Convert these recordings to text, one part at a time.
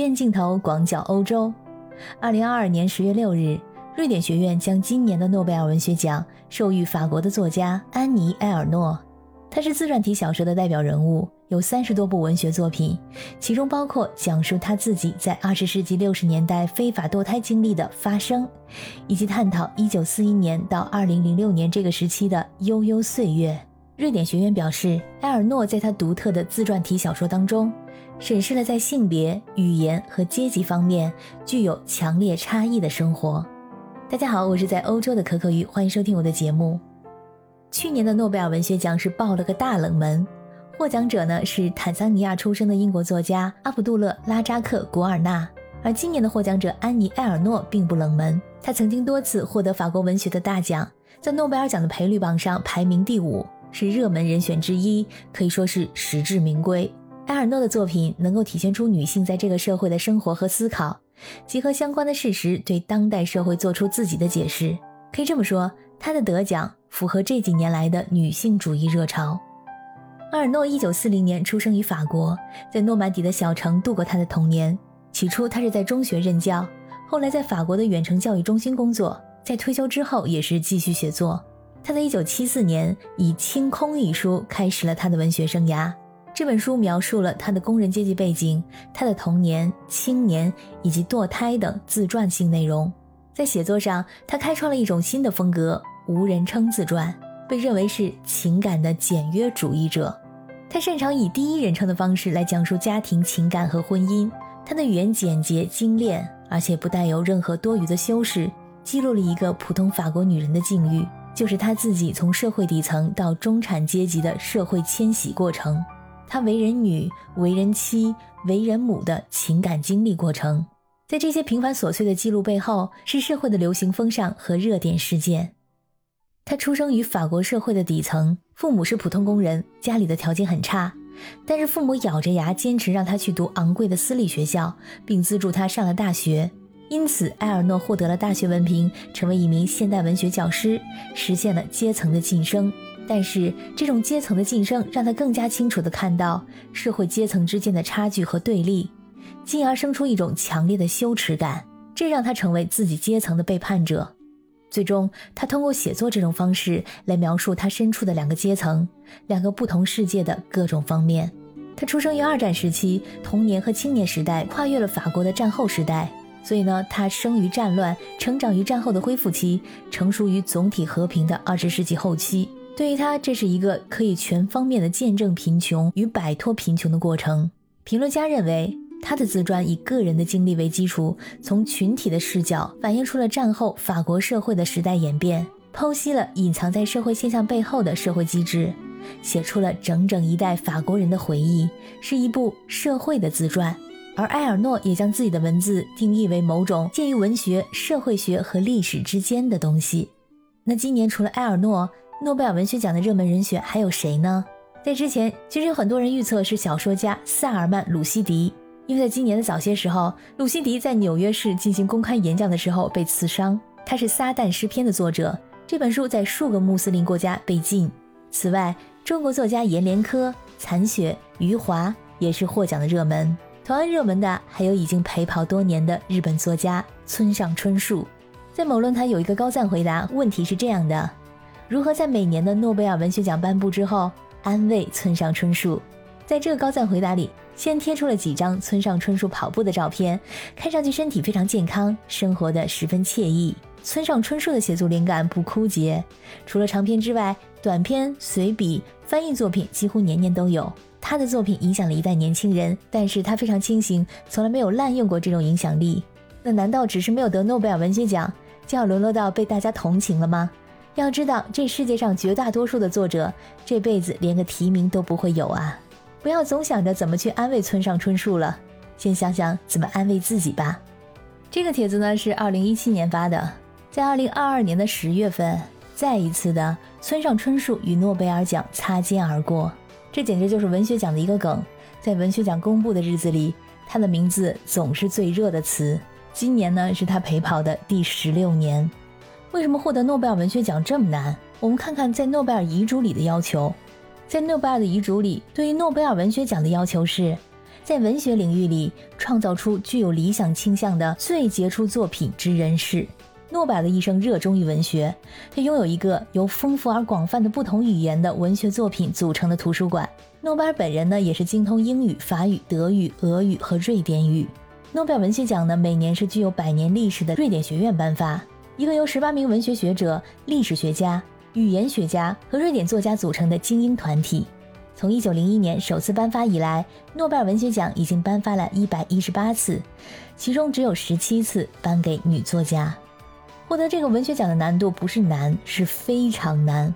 院镜头广角欧洲。二零二二年十月六日，瑞典学院将今年的诺贝尔文学奖授予法国的作家安妮·埃尔诺。他是自传体小说的代表人物，有三十多部文学作品，其中包括讲述他自己在二十世纪六十年代非法堕胎经历的《发生》，以及探讨一九四一年到二零零六年这个时期的悠悠岁月。瑞典学院表示，埃尔诺在他独特的自传体小说当中，审视了在性别、语言和阶级方面具有强烈差异的生活。大家好，我是在欧洲的可可鱼，欢迎收听我的节目。去年的诺贝尔文学奖是爆了个大冷门，获奖者呢是坦桑尼亚出生的英国作家阿卜杜勒拉扎克古尔纳，而今年的获奖者安妮埃尔诺并不冷门，他曾经多次获得法国文学的大奖，在诺贝尔奖的赔率榜上排名第五。是热门人选之一，可以说是实至名归。埃尔诺的作品能够体现出女性在这个社会的生活和思考，结合相关的事实，对当代社会做出自己的解释。可以这么说，他的得奖符合这几年来的女性主义热潮。阿尔诺一九四零年出生于法国，在诺曼底的小城度过他的童年。起初，他是在中学任教，后来在法国的远程教育中心工作，在退休之后也是继续写作。他在一九七四年以《清空》一书开始了他的文学生涯。这本书描述了他的工人阶级背景、他的童年、青年以及堕胎等自传性内容。在写作上，他开创了一种新的风格——无人称自传，被认为是情感的简约主义者。他擅长以第一人称的方式来讲述家庭情感和婚姻。他的语言简洁精炼，而且不带有任何多余的修饰，记录了一个普通法国女人的境遇。就是他自己从社会底层到中产阶级的社会迁徙过程，他为人女、为人妻、为人母的情感经历过程，在这些平凡琐碎的记录背后，是社会的流行风尚和热点事件。他出生于法国社会的底层，父母是普通工人，家里的条件很差，但是父母咬着牙坚持让他去读昂贵的私立学校，并资助他上了大学。因此，埃尔诺获得了大学文凭，成为一名现代文学教师，实现了阶层的晋升。但是，这种阶层的晋升让他更加清楚地看到社会阶层之间的差距和对立，进而生出一种强烈的羞耻感，这让他成为自己阶层的背叛者。最终，他通过写作这种方式来描述他身处的两个阶层、两个不同世界的各种方面。他出生于二战时期，童年和青年时代跨越了法国的战后时代。所以呢，他生于战乱，成长于战后的恢复期，成熟于总体和平的二十世纪后期。对于他，这是一个可以全方面的见证贫穷与摆脱贫穷的过程。评论家认为，他的自传以个人的经历为基础，从群体的视角反映出了战后法国社会的时代演变，剖析了隐藏在社会现象背后的社会机制，写出了整整一代法国人的回忆，是一部社会的自传。而埃尔诺也将自己的文字定义为某种介于文学、社会学和历史之间的东西。那今年除了埃尔诺，诺贝尔文学奖的热门人选还有谁呢？在之前，其实有很多人预测是小说家萨尔曼·鲁西迪，因为在今年的早些时候，鲁西迪在纽约市进行公开演讲的时候被刺伤。他是《撒旦诗篇》的作者，这本书在数个穆斯林国家被禁。此外，中国作家阎连科、残雪、余华也是获奖的热门。同样热门的还有已经陪跑多年的日本作家村上春树，在某论坛有一个高赞回答，问题是这样的：如何在每年的诺贝尔文学奖颁布之后安慰村上春树？在这个高赞回答里，先贴出了几张村上春树跑步的照片，看上去身体非常健康，生活的十分惬意。村上春树的写作灵感不枯竭，除了长篇之外，短篇、随笔、翻译作品几乎年年都有。他的作品影响了一代年轻人，但是他非常清醒，从来没有滥用过这种影响力。那难道只是没有得诺贝尔文学奖，就要沦落到被大家同情了吗？要知道，这世界上绝大多数的作者这辈子连个提名都不会有啊！不要总想着怎么去安慰村上春树了，先想想怎么安慰自己吧。这个帖子呢是二零一七年发的，在二零二二年的十月份，再一次的村上春树与诺贝尔奖擦肩而过。这简直就是文学奖的一个梗，在文学奖公布的日子里，他的名字总是最热的词。今年呢，是他陪跑的第十六年。为什么获得诺贝尔文学奖这么难？我们看看在诺贝尔遗嘱里的要求。在诺贝尔的遗嘱里，对于诺贝尔文学奖的要求是，在文学领域里创造出具有理想倾向的最杰出作品之人士。诺贝尔的一生热衷于文学，他拥有一个由丰富而广泛的不同语言的文学作品组成的图书馆。诺贝尔本人呢，也是精通英语、法语、德语、俄语和瑞典语。诺贝尔文学奖呢，每年是具有百年历史的瑞典学院颁发，一个由十八名文学学者、历史学家、语言学家和瑞典作家组成的精英团体。从一九零一年首次颁发以来，诺贝尔文学奖已经颁发了一百一十八次，其中只有十七次颁给女作家。获得这个文学奖的难度不是难，是非常难。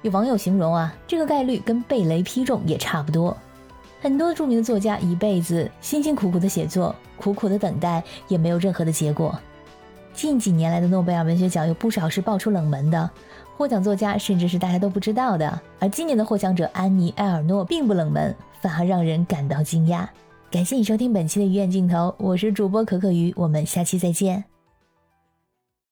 有网友形容啊，这个概率跟被雷劈中也差不多。很多著名的作家一辈子辛辛苦苦的写作，苦苦的等待，也没有任何的结果。近几年来的诺贝尔文学奖有不少是爆出冷门的，获奖作家甚至是大家都不知道的。而今年的获奖者安妮·埃尔诺并不冷门，反而让人感到惊讶。感谢你收听本期的鱼眼镜头，我是主播可可鱼，我们下期再见。